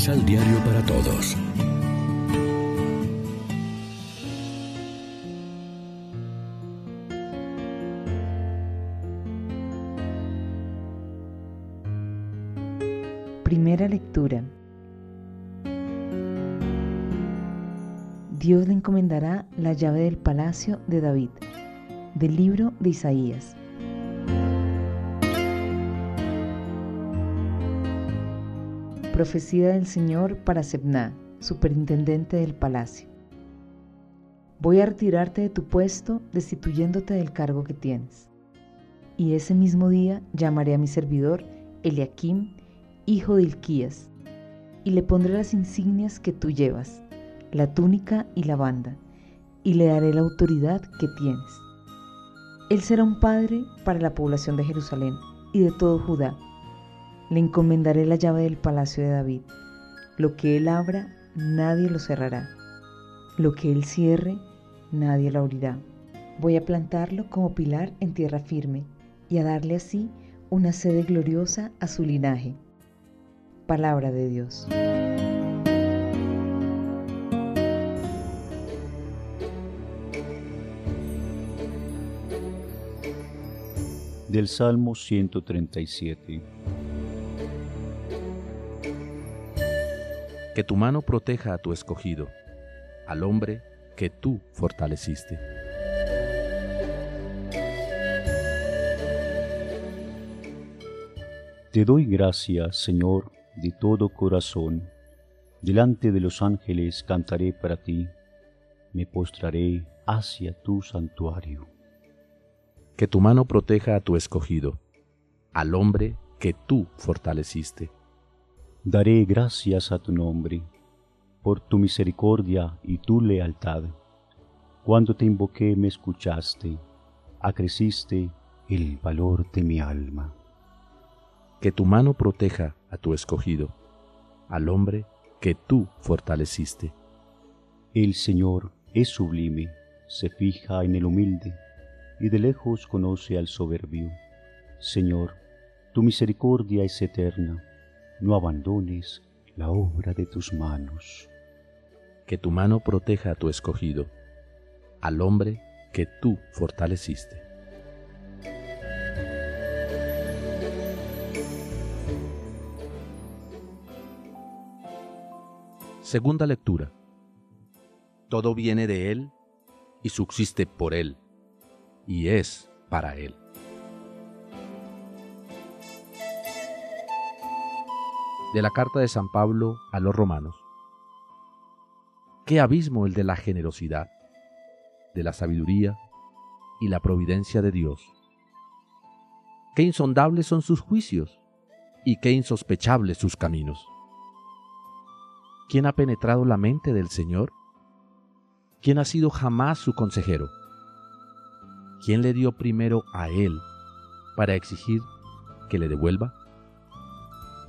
Misal Diario para Todos. Primera lectura. Dios le encomendará la llave del palacio de David. Del libro de Isaías. Profecía del Señor para Sebna, superintendente del palacio. Voy a retirarte de tu puesto, destituyéndote del cargo que tienes. Y ese mismo día llamaré a mi servidor, Eliakim, hijo de Ilquías, y le pondré las insignias que tú llevas, la túnica y la banda, y le daré la autoridad que tienes. Él será un padre para la población de Jerusalén y de todo Judá le encomendaré la llave del palacio de David. Lo que él abra, nadie lo cerrará. Lo que él cierre, nadie lo abrirá. Voy a plantarlo como pilar en tierra firme y a darle así una sede gloriosa a su linaje. Palabra de Dios. Del Salmo 137. Que tu mano proteja a tu escogido, al hombre que tú fortaleciste. Te doy gracias, Señor, de todo corazón. Delante de los ángeles cantaré para ti, me postraré hacia tu santuario. Que tu mano proteja a tu escogido, al hombre que tú fortaleciste. Daré gracias a tu nombre, por tu misericordia y tu lealtad. Cuando te invoqué me escuchaste, acreciste el valor de mi alma. Que tu mano proteja a tu escogido, al hombre que tú fortaleciste. El Señor es sublime, se fija en el humilde, y de lejos conoce al soberbio. Señor, tu misericordia es eterna no abandones la obra de tus manos. Que tu mano proteja a tu escogido, al hombre que tú fortaleciste. Segunda lectura. Todo viene de Él y subsiste por Él, y es para Él. De la carta de San Pablo a los romanos. Qué abismo el de la generosidad, de la sabiduría y la providencia de Dios. Qué insondables son sus juicios y qué insospechables sus caminos. ¿Quién ha penetrado la mente del Señor? ¿Quién ha sido jamás su consejero? ¿Quién le dio primero a Él para exigir que le devuelva?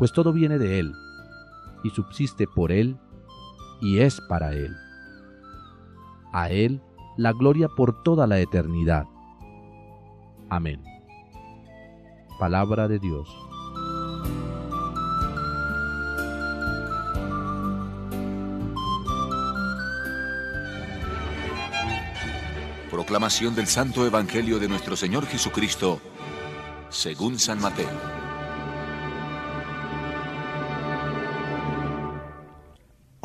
Pues todo viene de Él, y subsiste por Él, y es para Él. A Él la gloria por toda la eternidad. Amén. Palabra de Dios. Proclamación del Santo Evangelio de nuestro Señor Jesucristo, según San Mateo.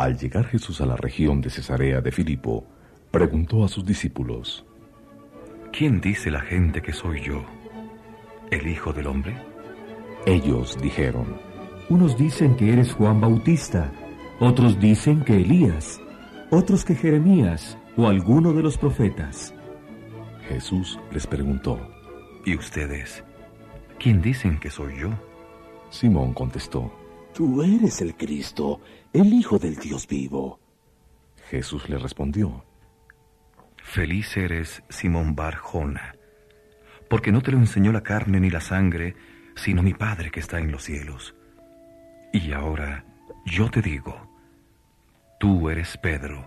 Al llegar Jesús a la región de Cesarea de Filipo, preguntó a sus discípulos, ¿Quién dice la gente que soy yo? ¿El Hijo del Hombre? Ellos dijeron, Unos dicen que eres Juan Bautista, otros dicen que Elías, otros que Jeremías o alguno de los profetas. Jesús les preguntó, ¿Y ustedes? ¿Quién dicen que soy yo? Simón contestó, Tú eres el Cristo, el Hijo del Dios vivo. Jesús le respondió, Feliz eres, Simón Barjona, porque no te lo enseñó la carne ni la sangre, sino mi Padre que está en los cielos. Y ahora yo te digo, tú eres Pedro,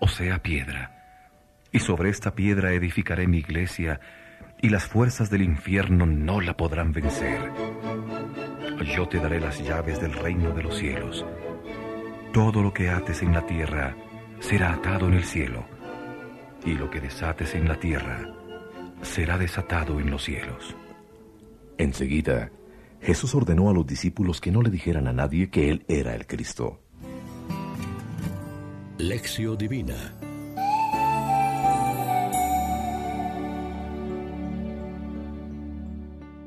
o sea, piedra, y sobre esta piedra edificaré mi iglesia, y las fuerzas del infierno no la podrán vencer. Yo te daré las llaves del reino de los cielos. todo lo que ates en la tierra será atado en el cielo, y lo que desates en la tierra será desatado en los cielos. Enseguida, Jesús ordenó a los discípulos que no le dijeran a nadie que Él era el Cristo. Lección Divina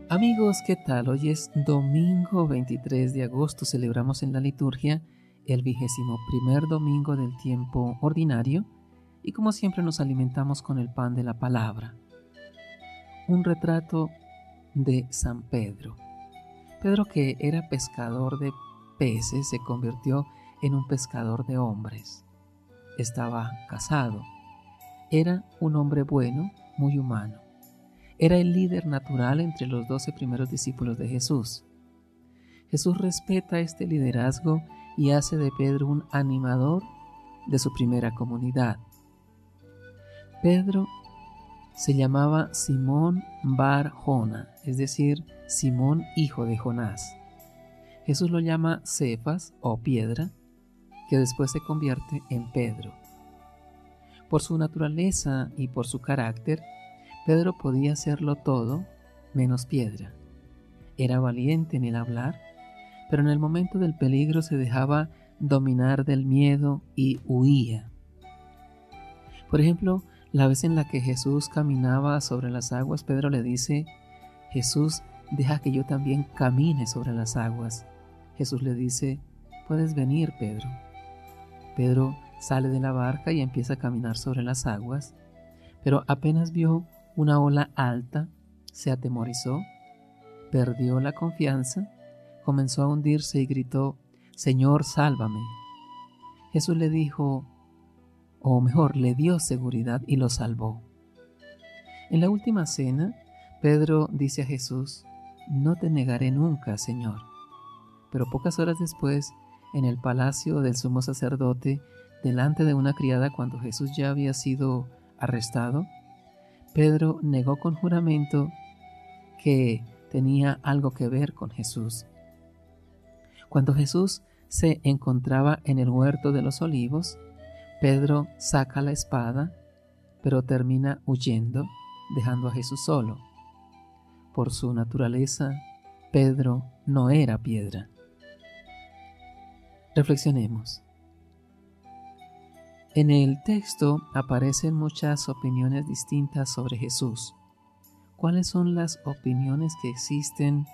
Amigos, ¿qué tal? Hoy es domingo 23 de agosto, celebramos en la liturgia el vigésimo primer domingo del tiempo ordinario y como siempre nos alimentamos con el pan de la palabra. Un retrato de San Pedro. Pedro que era pescador de peces se convirtió en un pescador de hombres. Estaba casado. Era un hombre bueno, muy humano era el líder natural entre los doce primeros discípulos de Jesús. Jesús respeta este liderazgo y hace de Pedro un animador de su primera comunidad. Pedro se llamaba Simón Bar Jona, es decir, Simón hijo de Jonás. Jesús lo llama Cefas o piedra, que después se convierte en Pedro. Por su naturaleza y por su carácter, Pedro podía hacerlo todo menos piedra. Era valiente en el hablar, pero en el momento del peligro se dejaba dominar del miedo y huía. Por ejemplo, la vez en la que Jesús caminaba sobre las aguas, Pedro le dice, Jesús, deja que yo también camine sobre las aguas. Jesús le dice, puedes venir, Pedro. Pedro sale de la barca y empieza a caminar sobre las aguas, pero apenas vio una ola alta, se atemorizó, perdió la confianza, comenzó a hundirse y gritó, Señor, sálvame. Jesús le dijo, o mejor, le dio seguridad y lo salvó. En la última cena, Pedro dice a Jesús, no te negaré nunca, Señor. Pero pocas horas después, en el palacio del sumo sacerdote, delante de una criada cuando Jesús ya había sido arrestado, Pedro negó con juramento que tenía algo que ver con Jesús. Cuando Jesús se encontraba en el huerto de los olivos, Pedro saca la espada, pero termina huyendo, dejando a Jesús solo. Por su naturaleza, Pedro no era piedra. Reflexionemos. En el texto aparecen muchas opiniones distintas sobre Jesús. ¿Cuáles son las opiniones que existen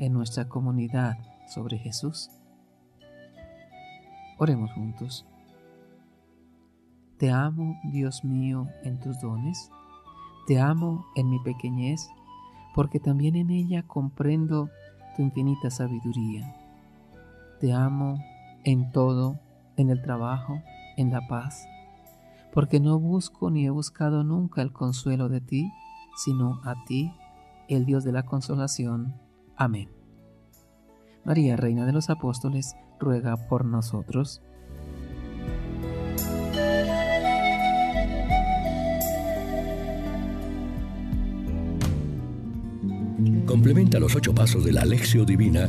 en nuestra comunidad sobre Jesús? Oremos juntos. Te amo, Dios mío, en tus dones. Te amo en mi pequeñez, porque también en ella comprendo tu infinita sabiduría. Te amo en todo, en el trabajo, en la paz, porque no busco ni he buscado nunca el consuelo de ti, sino a ti, el Dios de la consolación. Amén. María, Reina de los Apóstoles, ruega por nosotros. Complementa los ocho pasos de la Alexio Divina